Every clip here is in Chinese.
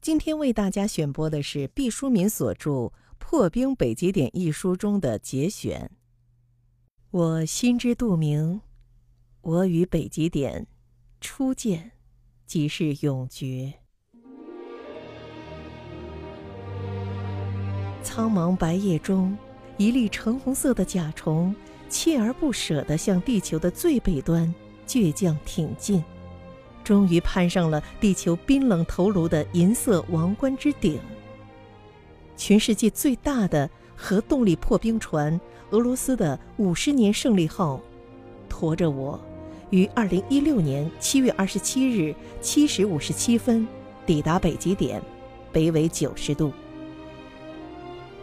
今天为大家选播的是毕淑敏所著《破冰北极点》一书中的节选。我心知肚明，我与北极点初见，即是永诀。苍茫白夜中，一粒橙红色的甲虫，锲而不舍地向地球的最北端倔强挺进。终于攀上了地球冰冷头颅的银色王冠之顶。全世界最大的核动力破冰船——俄罗斯的五十年胜利号，驮着我，于二零一六年七月二十七日七时五十七分抵达北极点，北纬九十度。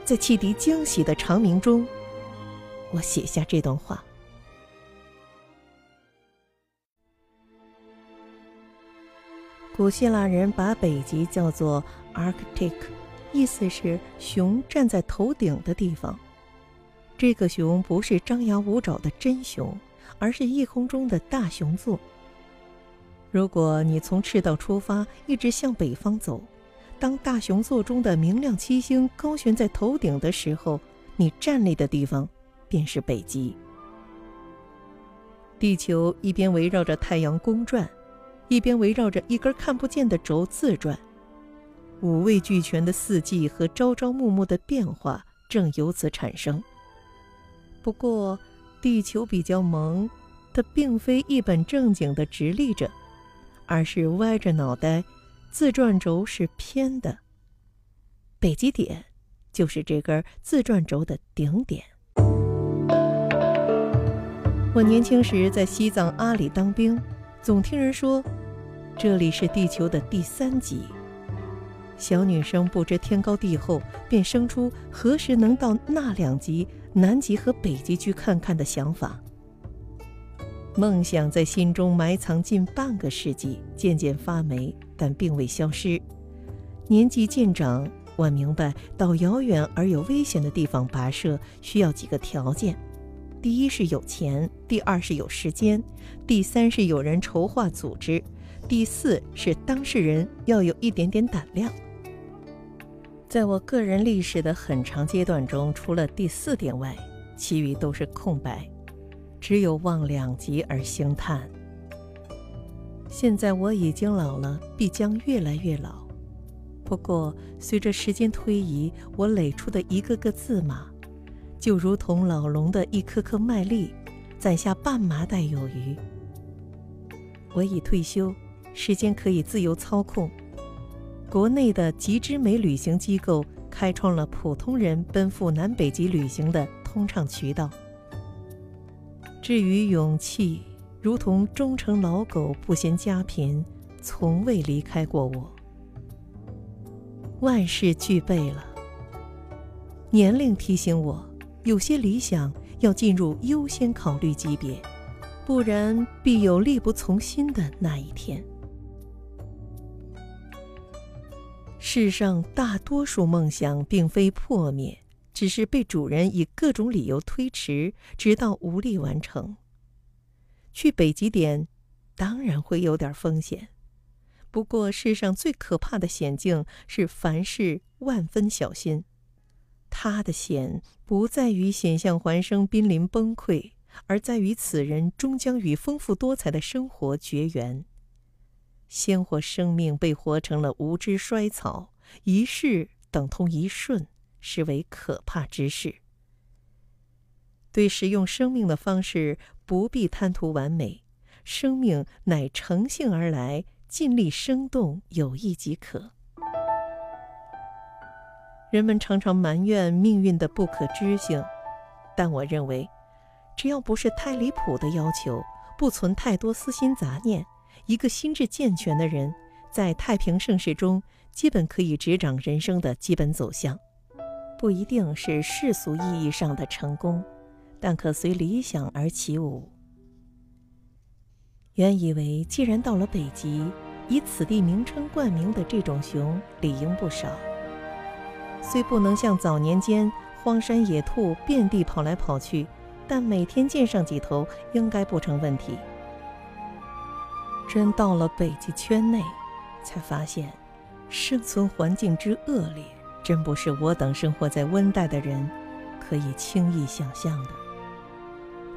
在汽笛将息的长鸣中，我写下这段话。古希腊人把北极叫做 Arctic，意思是熊站在头顶的地方。这个熊不是张牙舞爪的真熊，而是夜空中的大熊座。如果你从赤道出发，一直向北方走，当大熊座中的明亮七星高悬在头顶的时候，你站立的地方便是北极。地球一边围绕着太阳公转。一边围绕着一根看不见的轴自转，五味俱全的四季和朝朝暮暮的变化正由此产生。不过，地球比较萌，它并非一本正经的直立着，而是歪着脑袋，自转轴是偏的。北极点就是这根自转轴的顶点。我年轻时在西藏阿里当兵。总听人说，这里是地球的第三极。小女生不知天高地厚，便生出何时能到那两极——南极和北极去看看的想法。梦想在心中埋藏近半个世纪，渐渐发霉，但并未消失。年纪渐长，我明白到遥远而有危险的地方跋涉需要几个条件。第一是有钱，第二是有时间，第三是有人筹划组织，第四是当事人要有一点点胆量。在我个人历史的很长阶段中，除了第四点外，其余都是空白，只有望两极而兴叹。现在我已经老了，必将越来越老。不过，随着时间推移，我垒出的一个个字码。就如同老龙的一颗颗麦粒，攒下半麻袋有余。我已退休，时间可以自由操控。国内的极之美旅行机构开创了普通人奔赴南北极旅行的通畅渠道。至于勇气，如同忠诚老狗不嫌家贫，从未离开过我。万事俱备了，年龄提醒我。有些理想要进入优先考虑级别，不然必有力不从心的那一天。世上大多数梦想并非破灭，只是被主人以各种理由推迟，直到无力完成。去北极点，当然会有点风险，不过世上最可怕的险境是凡事万分小心。他的险不在于险象环生、濒临崩溃，而在于此人终将与丰富多彩的生活绝缘。鲜活生命被活成了无知衰草，一世等同一瞬，实为可怕之事。对使用生命的方式，不必贪图完美，生命乃乘性而来，尽力生动有益即可。人们常常埋怨命运的不可知性，但我认为，只要不是太离谱的要求，不存太多私心杂念，一个心智健全的人，在太平盛世中，基本可以执掌人生的基本走向。不一定是世俗意义上的成功，但可随理想而起舞。原以为既然到了北极，以此地名称冠名的这种熊理应不少。虽不能像早年间荒山野兔遍地跑来跑去，但每天见上几头应该不成问题。真到了北极圈内，才发现生存环境之恶劣，真不是我等生活在温带的人可以轻易想象的。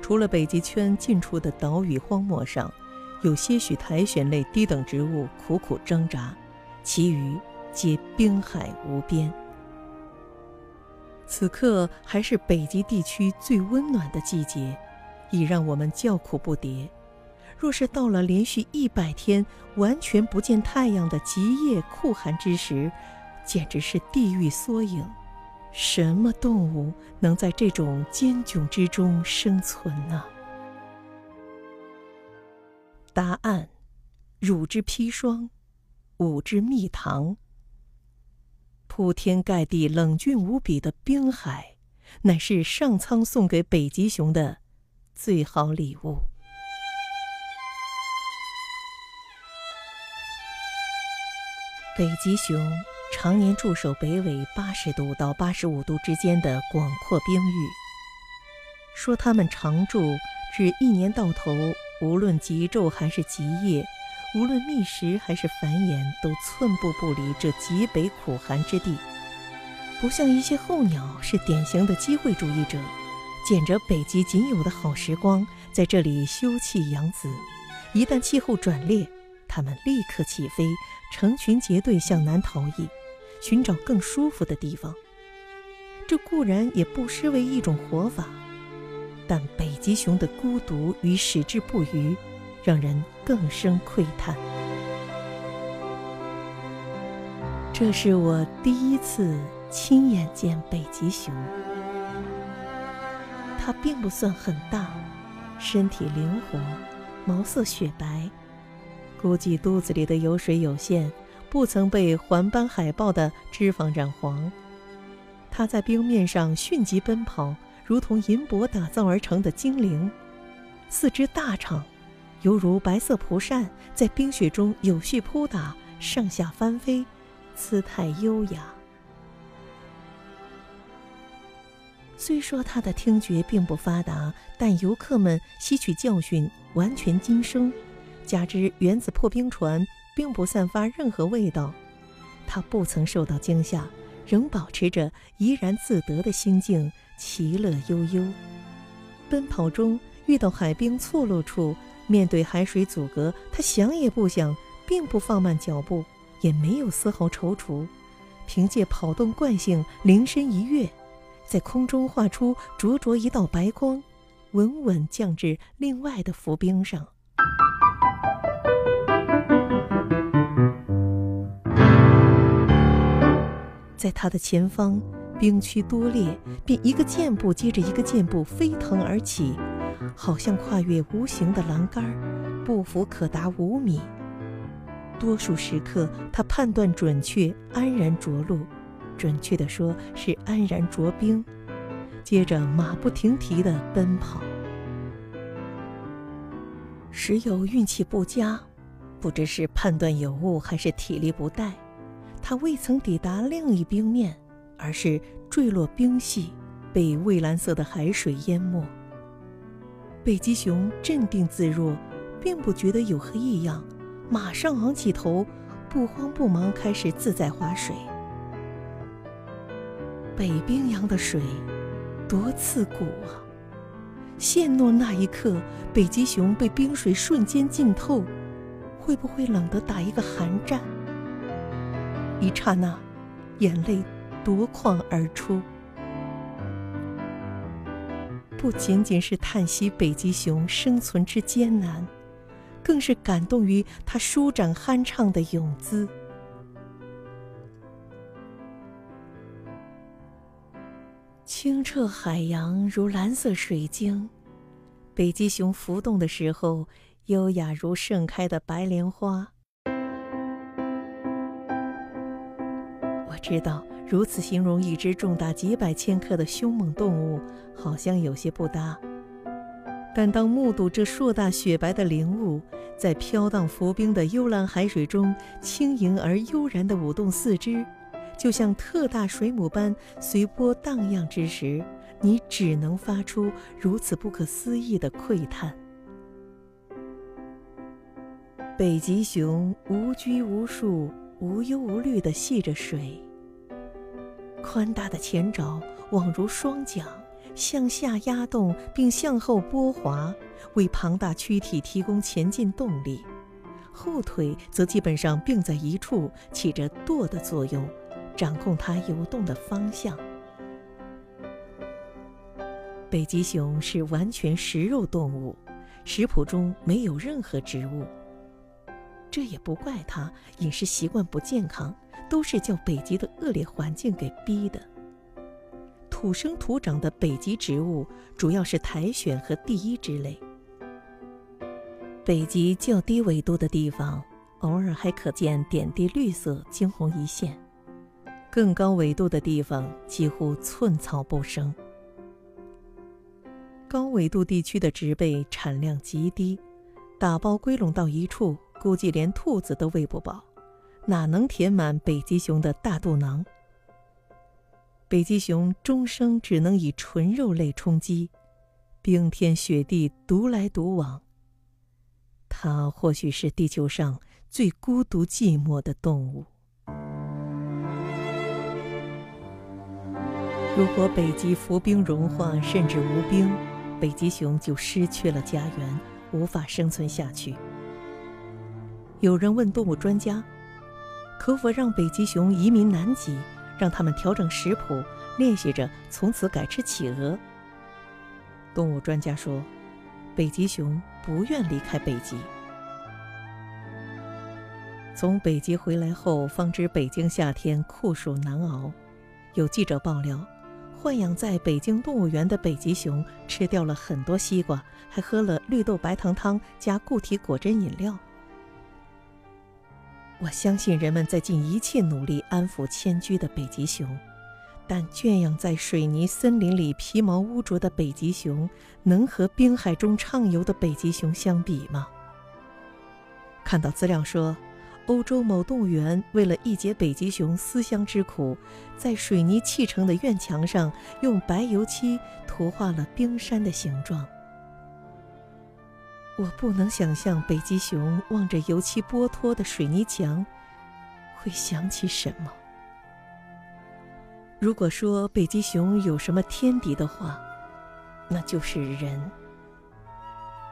除了北极圈近处的岛屿荒漠上，有些许苔藓类低等植物苦苦挣扎，其余皆冰海无边。此刻还是北极地区最温暖的季节，已让我们叫苦不迭。若是到了连续一百天完全不见太阳的极夜酷寒之时，简直是地狱缩影。什么动物能在这种艰窘之中生存呢？答案：乳之砒霜，舞之蜜糖。铺天盖地、冷峻无比的冰海，乃是上苍送给北极熊的最好礼物。北极熊常年驻守北纬八十度到八十五度之间的广阔冰域。说它们常驻，指一年到头，无论极昼还是极夜，无论觅食还是繁衍，都寸步不离这极北苦寒之地。不像一些候鸟，是典型的机会主义者，捡着北极仅有的好时光，在这里休憩养子。一旦气候转烈，它们立刻起飞。成群结队向南逃逸，寻找更舒服的地方。这固然也不失为一种活法，但北极熊的孤独与矢志不渝，让人更生窥叹。这是我第一次亲眼见北极熊，它并不算很大，身体灵活，毛色雪白。估计肚子里的油水有限，不曾被环斑海豹的脂肪染黄。它在冰面上迅疾奔跑，如同银箔打造而成的精灵。四肢大长，犹如白色蒲扇，在冰雪中有序扑打，上下翻飞，姿态优雅。虽说它的听觉并不发达，但游客们吸取教训，完全今生。加之原子破冰船并不散发任何味道，他不曾受到惊吓，仍保持着怡然自得的心境，其乐悠悠。奔跑中遇到海冰错落处，面对海水阻隔，他想也不想，并不放慢脚步，也没有丝毫踌躇，凭借跑动惯性，灵身一跃，在空中画出灼灼一道白光，稳稳降至另外的浮冰上。在他的前方，冰区多裂，便一个箭步接着一个箭步飞腾而起，好像跨越无形的栏杆，步幅可达五米。多数时刻，他判断准确，安然着陆，准确地说是安然着冰，接着马不停蹄地奔跑。时有运气不佳，不知是判断有误还是体力不逮。他未曾抵达另一冰面，而是坠落冰隙，被蔚蓝色的海水淹没。北极熊镇定自若，并不觉得有何异样，马上昂起头，不慌不忙开始自在划水。北冰洋的水，多刺骨啊！陷落那一刻，北极熊被冰水瞬间浸透，会不会冷得打一个寒战？一刹那，眼泪夺眶而出。不仅仅是叹息北极熊生存之艰难，更是感动于它舒展酣畅的泳姿。清澈海洋如蓝色水晶，北极熊浮动的时候，优雅如盛开的白莲花。我知道如此形容一只重达几百千克的凶猛动物，好像有些不搭。但当目睹这硕大雪白的灵物在飘荡浮冰的幽蓝海水中轻盈而悠然地舞动四肢，就像特大水母般随波荡漾之时，你只能发出如此不可思议的喟叹。北极熊无拘无束。无忧无虑地戏着水。宽大的前爪宛如双桨，向下压动并向后拨滑，为庞大躯体提供前进动力；后腿则基本上并在一处，起着舵的作用，掌控它游动的方向。北极熊是完全食肉动物，食谱中没有任何植物。这也不怪他饮食习惯不健康，都是叫北极的恶劣环境给逼的。土生土长的北极植物主要是苔藓和地衣之类。北极较低纬度的地方，偶尔还可见点滴绿色，惊鸿一现；更高纬度的地方，几乎寸草不生。高纬度地区的植被产量极低，打包归拢到一处。估计连兔子都喂不饱，哪能填满北极熊的大肚囊？北极熊终生只能以纯肉类充饥，冰天雪地独来独往。它或许是地球上最孤独寂寞的动物。如果北极浮冰融化，甚至无冰，北极熊就失去了家园，无法生存下去。有人问动物专家：“可否让北极熊移民南极，让他们调整食谱，练习着从此改吃企鹅？”动物专家说：“北极熊不愿离开北极。”从北极回来后，方知北京夏天酷暑难熬。有记者爆料，豢养在北京动物园的北极熊吃掉了很多西瓜，还喝了绿豆白糖汤加固体果汁饮料。我相信人们在尽一切努力安抚迁居的北极熊，但圈养在水泥森林里皮毛污浊的北极熊，能和冰海中畅游的北极熊相比吗？看到资料说，欧洲某动物园为了一解北极熊思乡之苦，在水泥砌成的院墙上用白油漆涂画了冰山的形状。我不能想象北极熊望着油漆剥脱的水泥墙，会想起什么。如果说北极熊有什么天敌的话，那就是人。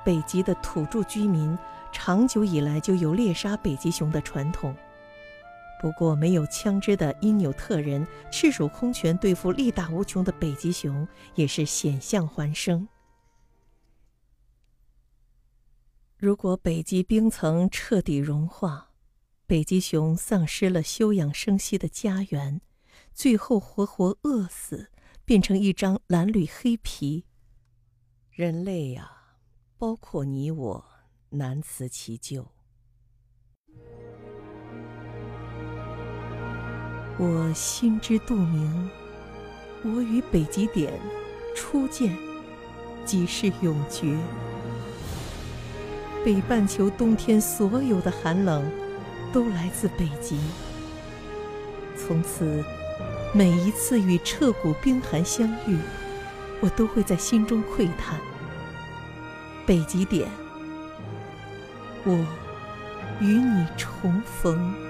北极的土著居民长久以来就有猎杀北极熊的传统，不过没有枪支的因纽特人赤手空拳对付力大无穷的北极熊，也是险象环生。如果北极冰层彻底融化，北极熊丧失了休养生息的家园，最后活活饿死，变成一张蓝绿黑皮，人类呀，包括你我，难辞其咎。我心知肚明，我与北极点初见，即是永绝。北半球冬天所有的寒冷，都来自北极。从此，每一次与彻骨冰寒相遇，我都会在心中喟叹：北极点，我与你重逢。